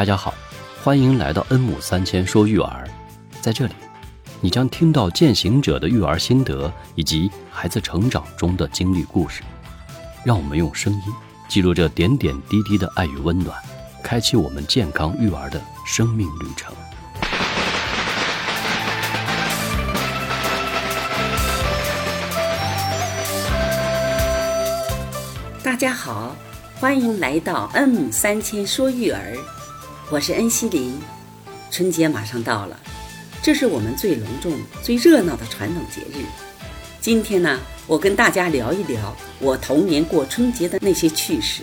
大家好，欢迎来到恩母三千说育儿。在这里，你将听到践行者的育儿心得以及孩子成长中的经历故事。让我们用声音记录这点点滴滴的爱与温暖，开启我们健康育儿的生命旅程。大家好，欢迎来到恩母三千说育儿，我是恩熙林。春节马上到了，这是我们最隆重、最热闹的传统节日。今天呢，我跟大家聊一聊我童年过春节的那些趣事。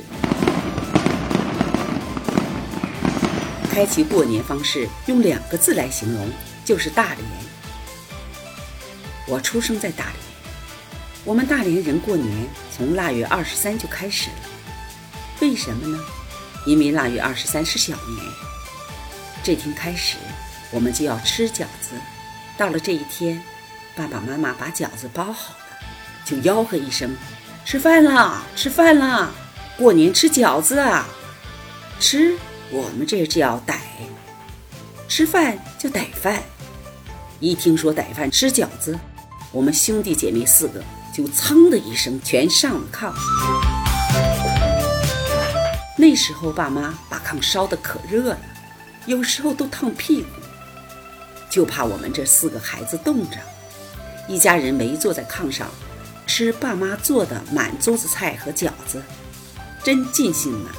开启过年方式用两个字来形容，就是大连。我出生在大连。我们大连人过年从腊月二十三就开始了，为什么呢？因为腊月二十三是小年，这天开始我们就要吃饺子。到了这一天，爸爸妈妈把饺子包好了，就吆喝一声：“吃饭啦，吃饭啦！过年吃饺子啊！”吃，我们这叫逮；吃饭叫逮饭。一听说逮饭吃饺子，我们兄弟姐妹四个。就噌的一声，全上了炕。那时候，爸妈把炕烧得可热了，有时候都烫屁股，就怕我们这四个孩子冻着。一家人围坐在炕上，吃爸妈做的满桌子菜和饺子，真尽兴啊！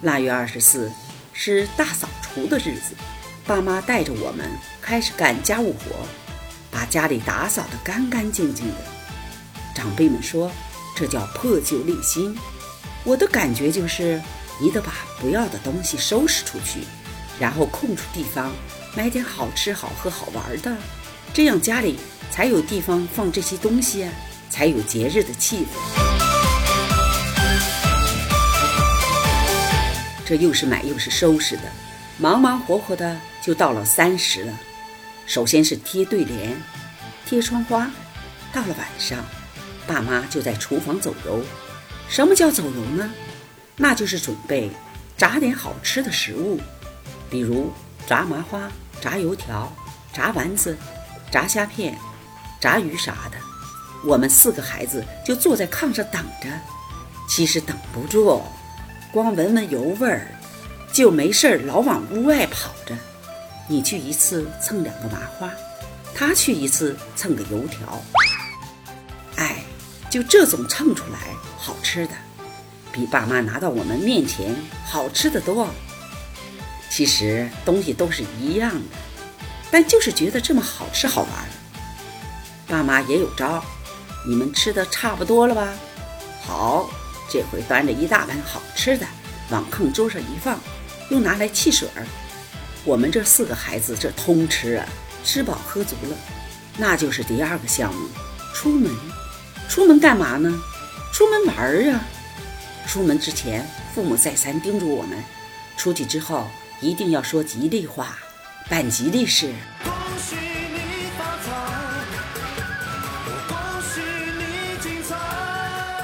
腊月二十四是大扫除的日子，爸妈带着我们开始干家务活，把家里打扫得干干净净的。长辈们说，这叫破旧立新。我的感觉就是，你得把不要的东西收拾出去，然后空出地方买点好吃、好喝、好玩的，这样家里才有地方放这些东西啊，才有节日的气氛。这又是买又是收拾的，忙忙活活的就到了三十了。首先是贴对联、贴窗花，到了晚上。爸妈就在厨房走油，什么叫走油呢？那就是准备炸点好吃的食物，比如炸麻花、炸油条、炸丸子、炸虾片、炸鱼啥的。我们四个孩子就坐在炕上等着，其实等不住，光闻闻油味儿，就没事儿老往屋外跑着。你去一次蹭两个麻花，他去一次蹭个油条。就这种蹭出来好吃的，比爸妈拿到我们面前好吃的多。其实东西都是一样的，但就是觉得这么好吃好玩。爸妈也有招，你们吃的差不多了吧？好，这回端着一大盆好吃的往炕桌上一放，又拿来汽水儿。我们这四个孩子这通吃啊，吃饱喝足了，那就是第二个项目，出门。出门干嘛呢？出门玩儿啊！出门之前，父母再三叮嘱我们，出去之后一定要说吉利话，办吉利事。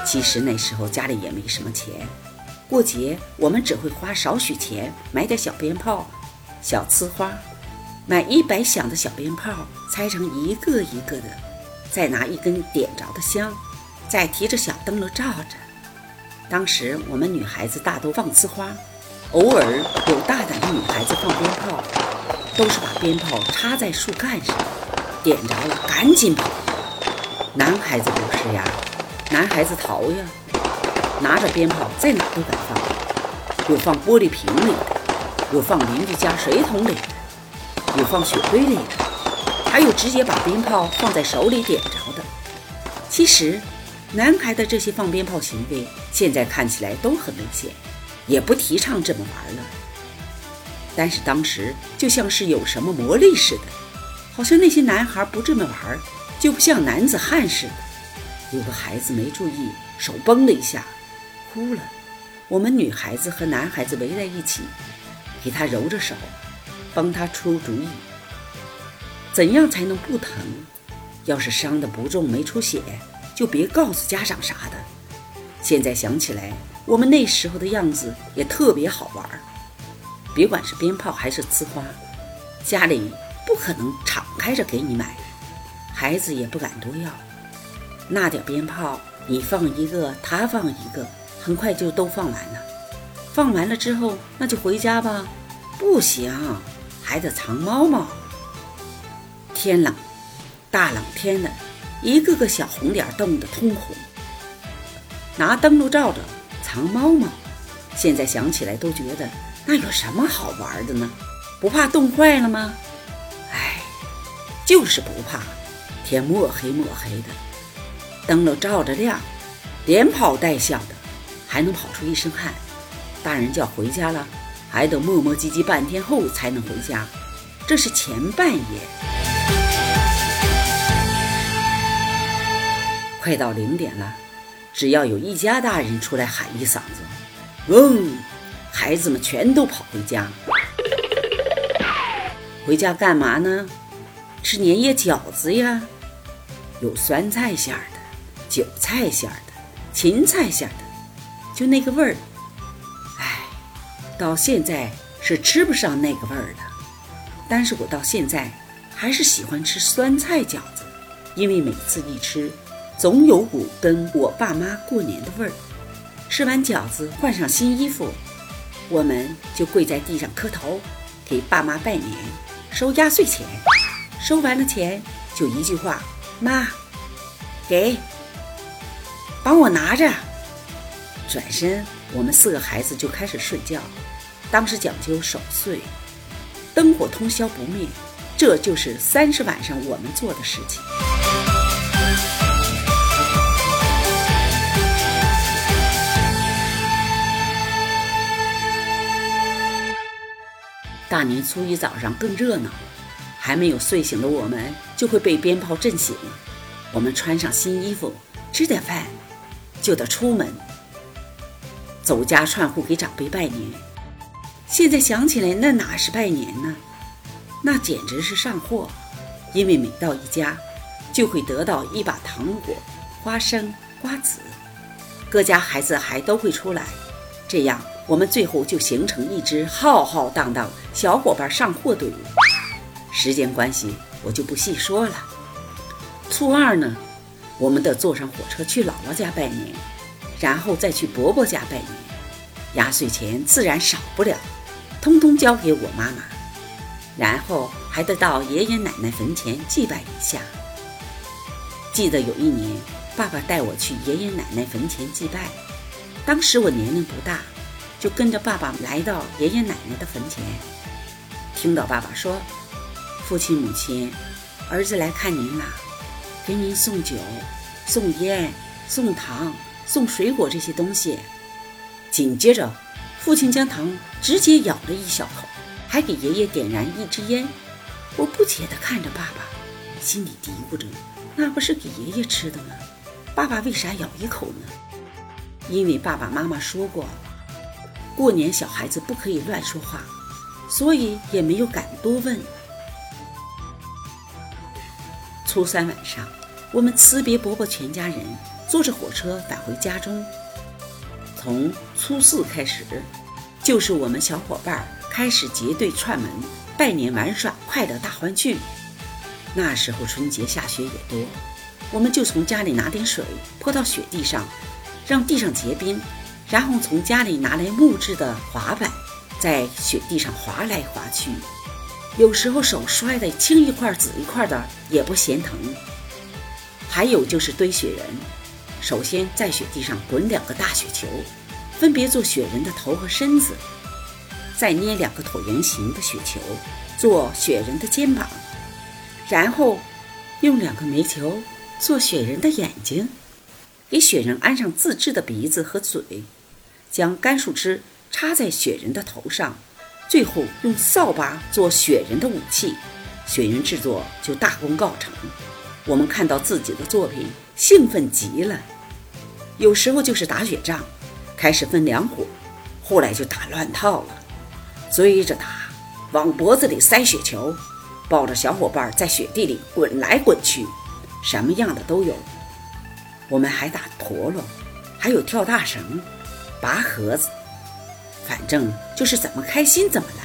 其实那时候家里也没什么钱，过节我们只会花少许钱买点小鞭炮、小呲花，买一百响的小鞭炮，拆成一个一个的。再拿一根点着的香，再提着小灯笼照着。当时我们女孩子大都放呲花，偶尔有大胆的女孩子放鞭炮，都是把鞭炮插在树干上，点着了赶紧跑。男孩子不是呀，男孩子逃呀，拿着鞭炮在哪都敢放，有放玻璃瓶里的，有放邻居家水桶里的，有放雪堆里的。还有直接把鞭炮放在手里点着的。其实，男孩的这些放鞭炮行为，现在看起来都很危险，也不提倡这么玩了。但是当时就像是有什么魔力似的，好像那些男孩不这么玩，就不像男子汉似的。有个孩子没注意，手崩了一下，哭了。我们女孩子和男孩子围在一起，给他揉着手，帮他出主意。怎样才能不疼？要是伤的不重没出血，就别告诉家长啥的。现在想起来，我们那时候的样子也特别好玩。别管是鞭炮还是呲花，家里不可能敞开着给你买，孩子也不敢多要。那点鞭炮，你放一个，他放一个，很快就都放完了。放完了之后，那就回家吧。不行，还得藏猫猫。天冷，大冷天的，一个个小红脸冻得通红，拿灯笼照着藏猫猫。现在想起来都觉得那有什么好玩的呢？不怕冻坏了吗？哎，就是不怕。天墨黑墨黑的，灯笼照着亮，连跑带笑的，还能跑出一身汗。大人叫回家了。还得磨磨唧唧半天后才能回家，这是前半夜。快到零点了，只要有一家大人出来喊一嗓子，嗡，孩子们全都跑回家。回家干嘛呢？吃年夜饺子呀，有酸菜馅儿的，韭菜馅儿的，芹菜馅儿的，就那个味儿。到现在是吃不上那个味儿的，但是我到现在还是喜欢吃酸菜饺子，因为每次一吃，总有股跟我爸妈过年的味儿。吃完饺子，换上新衣服，我们就跪在地上磕头，给爸妈拜年，收压岁钱。收完了钱，就一句话：“妈，给，帮我拿着。”转身，我们四个孩子就开始睡觉。当时讲究守岁，灯火通宵不灭，这就是三十晚上我们做的事情。大年初一早上更热闹，还没有睡醒的我们就会被鞭炮震醒。我们穿上新衣服，吃点饭，就得出门，走家串户给长辈拜年。现在想起来，那哪是拜年呢？那简直是上货，因为每到一家，就会得到一把糖果、花生、瓜子，各家孩子还都会出来，这样我们最后就形成一支浩浩荡荡小伙伴上货队伍。时间关系，我就不细说了。初二呢，我们得坐上火车去姥姥家拜年，然后再去伯伯家拜年，压岁钱自然少不了。通通交给我妈妈，然后还得到爷爷奶奶坟前祭拜一下。记得有一年，爸爸带我去爷爷奶奶坟前祭拜，当时我年龄不大，就跟着爸爸来到爷爷奶奶的坟前，听到爸爸说：“父亲母亲，儿子来看您了，给您送酒、送烟、送糖、送水果这些东西。”紧接着。父亲将糖直接咬了一小口，还给爷爷点燃一支烟。我不解地看着爸爸，心里嘀咕着：那不是给爷爷吃的吗？爸爸为啥咬一口呢？因为爸爸妈妈说过，过年小孩子不可以乱说话，所以也没有敢多问。初三晚上，我们辞别伯伯全家人，坐着火车返回家中。从初四开始，就是我们小伙伴开始结队串门拜年玩耍，快乐大欢聚。那时候春节下雪也多，我们就从家里拿点水泼到雪地上，让地上结冰，然后从家里拿来木质的滑板，在雪地上滑来滑去。有时候手摔得青一块紫一块的，也不嫌疼。还有就是堆雪人。首先在雪地上滚两个大雪球，分别做雪人的头和身子，再捏两个椭圆形的雪球做雪人的肩膀，然后用两个煤球做雪人的眼睛，给雪人安上自制的鼻子和嘴，将干树枝插在雪人的头上，最后用扫把做雪人的武器，雪人制作就大功告成。我们看到自己的作品。兴奋极了，有时候就是打雪仗，开始分两伙，后来就打乱套了，追着打，往脖子里塞雪球，抱着小伙伴在雪地里滚来滚去，什么样的都有。我们还打陀螺，还有跳大绳、拔盒子，反正就是怎么开心怎么来。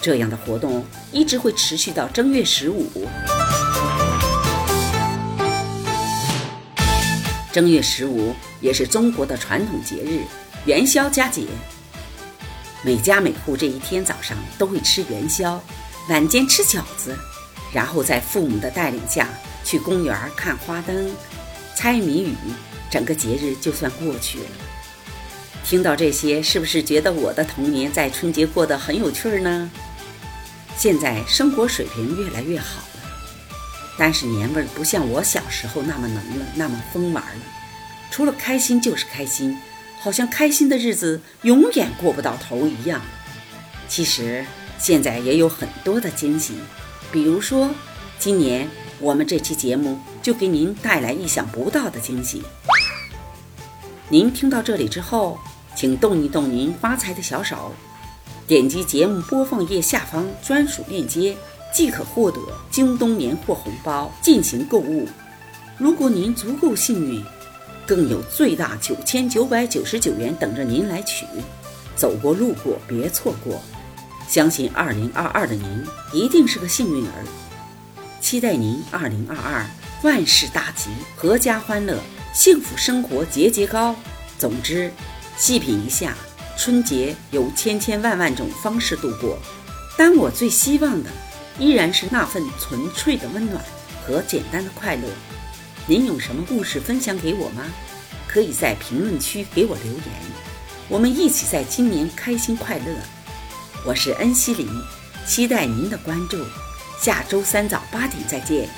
这样的活动一直会持续到正月十五。正月十五也是中国的传统节日——元宵佳节。每家每户这一天早上都会吃元宵，晚间吃饺子，然后在父母的带领下去公园看花灯、猜谜语，整个节日就算过去了。听到这些，是不是觉得我的童年在春节过得很有趣儿呢？现在生活水平越来越好了，但是年味儿不像我小时候那么浓了，那么疯玩了。除了开心就是开心，好像开心的日子永远过不到头一样。其实现在也有很多的惊喜，比如说今年我们这期节目就给您带来意想不到的惊喜。您听到这里之后，请动一动您发财的小手，点击节目播放页下方专属链接，即可获得京东年货红包进行购物。如果您足够幸运。更有最大九千九百九十九元等着您来取，走过路过别错过，相信二零二二的您一定是个幸运儿，期待您二零二二万事大吉，阖家欢乐，幸福生活节节高。总之，细品一下，春节有千千万万种方式度过，但我最希望的依然是那份纯粹的温暖和简单的快乐。您有什么故事分享给我吗？可以在评论区给我留言，我们一起在今年开心快乐。我是恩熙林，期待您的关注，下周三早八点再见。